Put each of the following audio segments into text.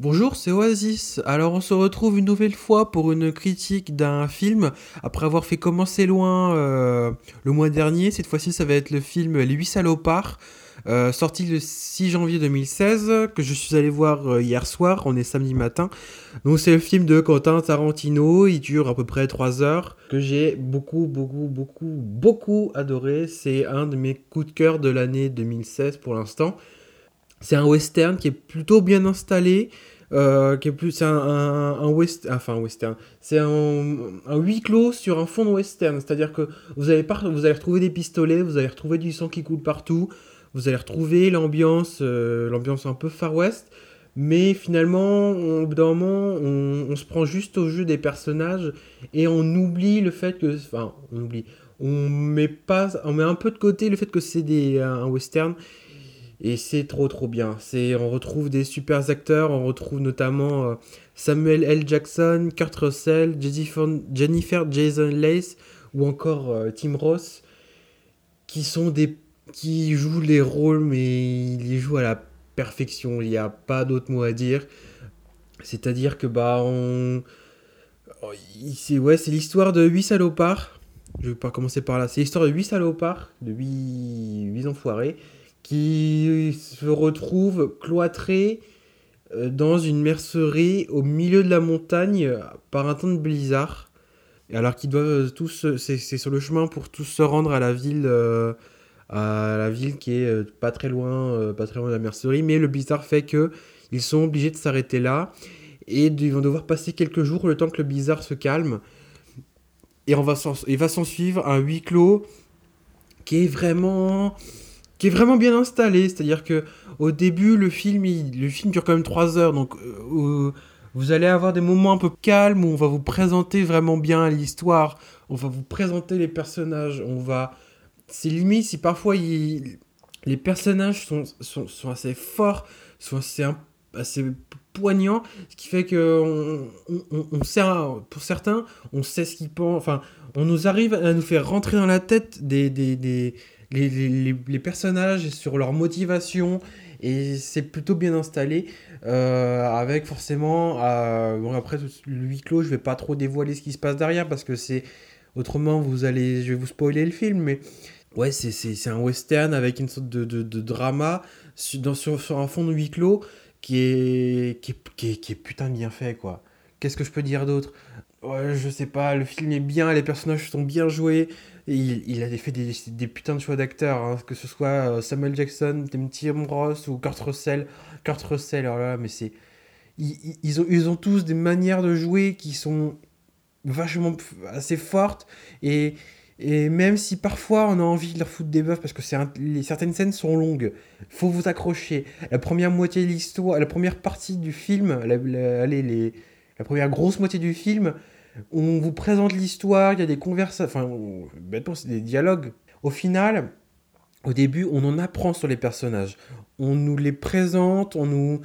Bonjour, c'est Oasis. Alors on se retrouve une nouvelle fois pour une critique d'un film. Après avoir fait commencer loin euh, le mois dernier, cette fois-ci ça va être le film Les Huit Salopards, euh, sorti le 6 janvier 2016, que je suis allé voir euh, hier soir, on est samedi matin. Donc c'est le film de Quentin Tarantino, il dure à peu près 3 heures, que j'ai beaucoup, beaucoup, beaucoup, beaucoup adoré. C'est un de mes coups de cœur de l'année 2016 pour l'instant. C'est un western qui est plutôt bien installé, euh, qui est plus c'est un, un, west, enfin un western. C'est un, huis clos sur un fond de western, c'est-à-dire que vous allez vous allez retrouver des pistolets, vous allez retrouver du sang qui coule partout, vous allez retrouver l'ambiance, euh, l'ambiance un peu Far West, mais finalement, au bout d'un moment, on, on, se prend juste au jeu des personnages et on oublie le fait que, enfin, on oublie, on met pas, on met un peu de côté le fait que c'est un western et c'est trop trop bien. C'est, on retrouve des super acteurs, on retrouve notamment euh, Samuel L. Jackson, Kurt Russell, Jennifer, Jason Lace ou encore euh, Tim Ross, qui sont des qui jouent les rôles, mais ils les jouent à la perfection. Il n'y a pas d'autre mot à dire. C'est-à-dire que bah on, c'est ouais, c'est l'histoire de 8 salopards. Je vais pas commencer par là. C'est l'histoire de 8 salopards, de 8, 8 enfoirés qui se retrouve cloîtré euh, dans une mercerie au milieu de la montagne par un temps de blizzard. Alors qu'ils doivent tous, c'est sur le chemin pour tous se rendre à la ville, euh, à la ville qui est euh, pas très loin, pas très loin de la mercerie. Mais le blizzard fait que ils sont obligés de s'arrêter là et ils vont devoir passer quelques jours le temps que le blizzard se calme. Et on va il va s'en suivre un huis clos qui est vraiment qui est vraiment bien installé. C'est-à-dire que au début, le film, le film dure quand même 3 heures, donc euh, vous allez avoir des moments un peu calmes où on va vous présenter vraiment bien l'histoire, on va vous présenter les personnages, on va... C'est limite si parfois les personnages sont, sont, assez forts, sont assez poignants, ce qui fait que on, on, on, sait, pour certains, on sait ce qu'ils pensent, enfin, on nous arrive à nous faire rentrer dans la tête des, des, des les, les, les, personnages sur leur motivation et c'est plutôt bien installé euh, avec forcément euh, bon après le huis clos je vais pas trop dévoiler ce qui se passe derrière parce que c'est autrement vous allez je vais vous spoiler le film mais ouais c'est, c'est, c'est un western avec une sorte de, de, de drama sur, dans, sur, sur, un fond de huis clos qui est, qui est, putain bien fait quoi qu'est-ce que je peux dire d'autre? Ouais, je sais pas le film est bien les personnages sont bien joués il, a fait des, des, putains de choix d'acteurs, hein, que ce soit euh, Samuel Jackson, Tim Ross ou Kurt Russell. Kurt Russell, alors là, mais c'est. Ils, ils, ont, ils ont tous des manières de jouer qui sont vachement assez fortes. Et, et même si parfois on a envie de leur foutre des buffs parce que un, les, certaines scènes sont longues, faut vous accrocher. La première moitié de l'histoire, la première partie du film, la, la, allez, les, la première grosse moitié du film, on vous présente l'histoire, il y a des conversations, enfin, bêtement, c'est des dialogues. Au final, au début, on en apprend sur les personnages. On nous les présente, on nous.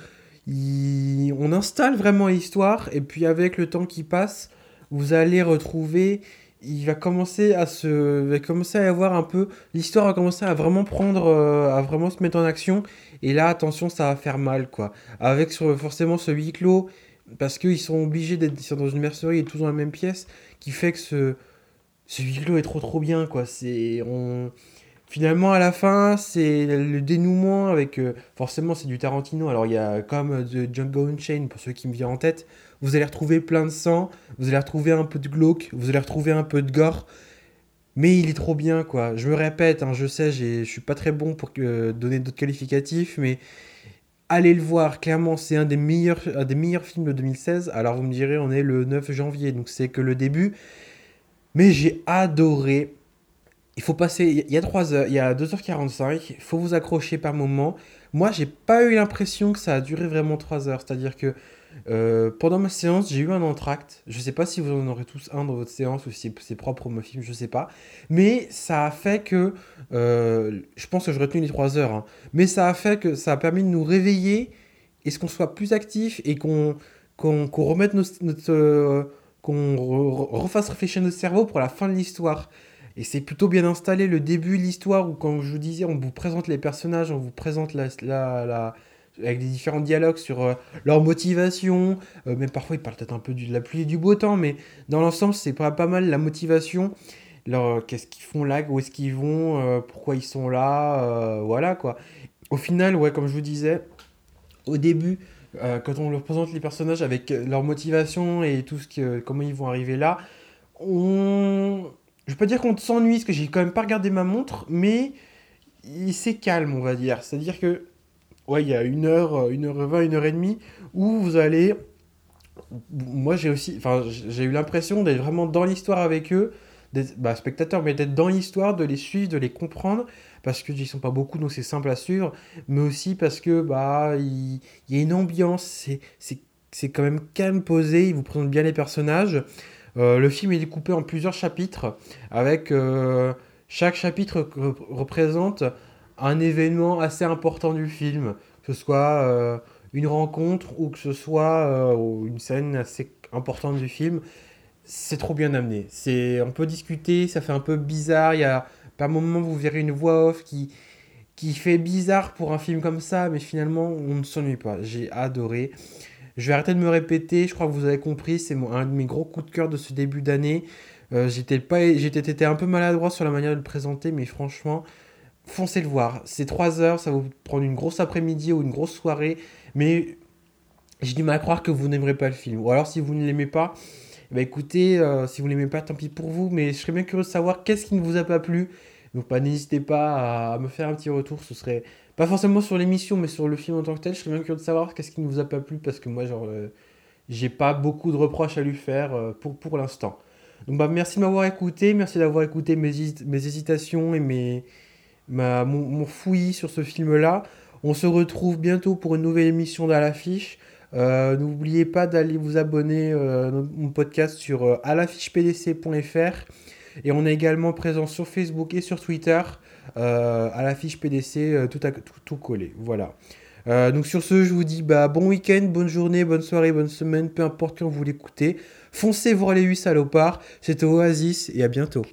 on installe vraiment l'histoire, et puis avec le temps qui passe, vous allez retrouver. Il va commencer à se. va commencer à avoir un peu. L'histoire va commencer à vraiment prendre. Euh, à vraiment se mettre en action. Et là, attention, ça va faire mal, quoi. Avec forcément ce huis clos parce qu'ils sont obligés d'être dans une mercerie et tous dans la même pièce, qui fait que ce, ce huis clos est trop trop bien, quoi. C'est... On... Finalement, à la fin, c'est le dénouement avec... Euh, forcément, c'est du Tarantino. Alors, il y a comme The Django Unchained, pour ceux qui me viennent en tête. Vous allez retrouver plein de sang, vous allez retrouver un peu de glauque, vous allez retrouver un peu de gore. Mais il est trop bien, quoi. Je me répète, hein, je sais, je suis pas très bon pour euh, donner d'autres qualificatifs, mais allez le voir, clairement c'est un des meilleurs, un des meilleurs films de 2016. Alors vous me direz, on est le 9 janvier, donc c'est que le début. Mais j'ai adoré. Il faut passer, il y a 3 heures, il y a 2h45, il faut vous accrocher par moment. Moi, j'ai pas eu l'impression que ça a duré vraiment 3 heures, c'est-à-dire que euh, pendant ma séance, j'ai eu un entracte. Je sais pas si vous en aurez tous un dans votre séance ou si c'est propre au mon film, je sais pas. Mais ça a fait que. Euh, je pense que je retenu les 3 heures. Hein. mais ça a fait que ça a permis de nous réveiller et ce qu'on soit plus actif et qu'on qu'on remette notre. Euh, qu'on refasse réfléchir notre cerveau pour la fin de l'histoire. Et c'est plutôt bien installé le début l'histoire où, quand je vous disais, on vous présente les personnages, on vous présente la, la, avec des différents dialogues sur euh, leur motivation. Euh, même parfois, ils parlent peut-être un peu de la pluie et du beau temps, mais dans l'ensemble, c'est pas, pas mal la motivation. Leur, qu'est-ce qu'ils font là, où est-ce qu'ils vont, pourquoi ils sont là, voilà quoi. Au final, ouais, comme je vous disais, au début, quand on leur présente les personnages avec leur motivation et tout ce que, comment ils vont arriver là, on... je peux pas dire qu'on s'ennuie, parce que j'ai quand même pas regardé ma montre, mais c'est calme, on va dire. C'est-à-dire que, ouais, il y a une heure, euh, une heure vingt, une heure et demie, où vous allez. Moi, j'ai aussi. Enfin, j'ai eu l'impression d'être vraiment dans l'histoire avec eux, d'être bah, spectateur, mais d'être dans l'histoire, de les suivre, de les comprendre, parce que ils sont pas beaucoup, donc c'est simple à suivre, mais aussi parce que, bah, il, y a une ambiance, c'est quand même calme, posé, ils vous présentent bien les personnages. Euh, le film est découpé en plusieurs chapitres, avec. Euh, chaque chapitre représente un événement assez important du film, que ce soit euh, une rencontre ou que ce soit une scène assez importante du film. C'est trop bien amené. C'est, on peut discuter, ça fait un peu bizarre. Il y a par moments vous verrez une voix off qui fait bizarre pour un film comme ça, mais finalement on ne s'ennuie pas. J'ai adoré. Je vais arrêter de me répéter. Je crois que vous avez compris. C'est un de mes gros coups de cœur de ce début d'année. Euh, j'étais un peu maladroit sur la manière de le présenter, mais franchement, foncez le voir. C'est 3 heures, ça va vous prendre une grosse après-midi ou une grosse soirée, mais j'ai du mal à croire que vous n'aimerez pas le film. Ou alors si vous ne l'aimez pas, bah écoutez, euh, si vous ne l'aimez pas, tant pis pour vous, mais je serais bien curieux de savoir qu'est-ce qui ne vous a pas plu. Donc pas, n'hésitez pas à me faire un petit retour, ce serait pas forcément sur l'émission, mais sur le film en tant que tel. Je serais bien curieux de savoir qu'est-ce qui ne vous a pas plu, parce que moi, genre, euh, j'ai pas beaucoup de reproches à lui faire pour, pour l'instant. Donc bah, merci de m'avoir écouté, merci d'avoir écouté mes, hésitations et mes, ma, mon, fouillis sur ce film-là. On se retrouve bientôt pour une nouvelle émission d'À l'affiche. Euh, N'oubliez pas d'aller vous abonner euh, à mon podcast sur euh, alaffichepdc.fr et on est également présent sur Facebook et sur Twitter euh, à l'affiche PDC tout, à, tout, collé. Voilà. donc sur ce, je vous dis bah, bon week-end, bonne journée, bonne soirée, bonne semaine, peu importe quand vous l'écoutez. Foncez voir les 8 salopards. C'était Oasis et à bientôt.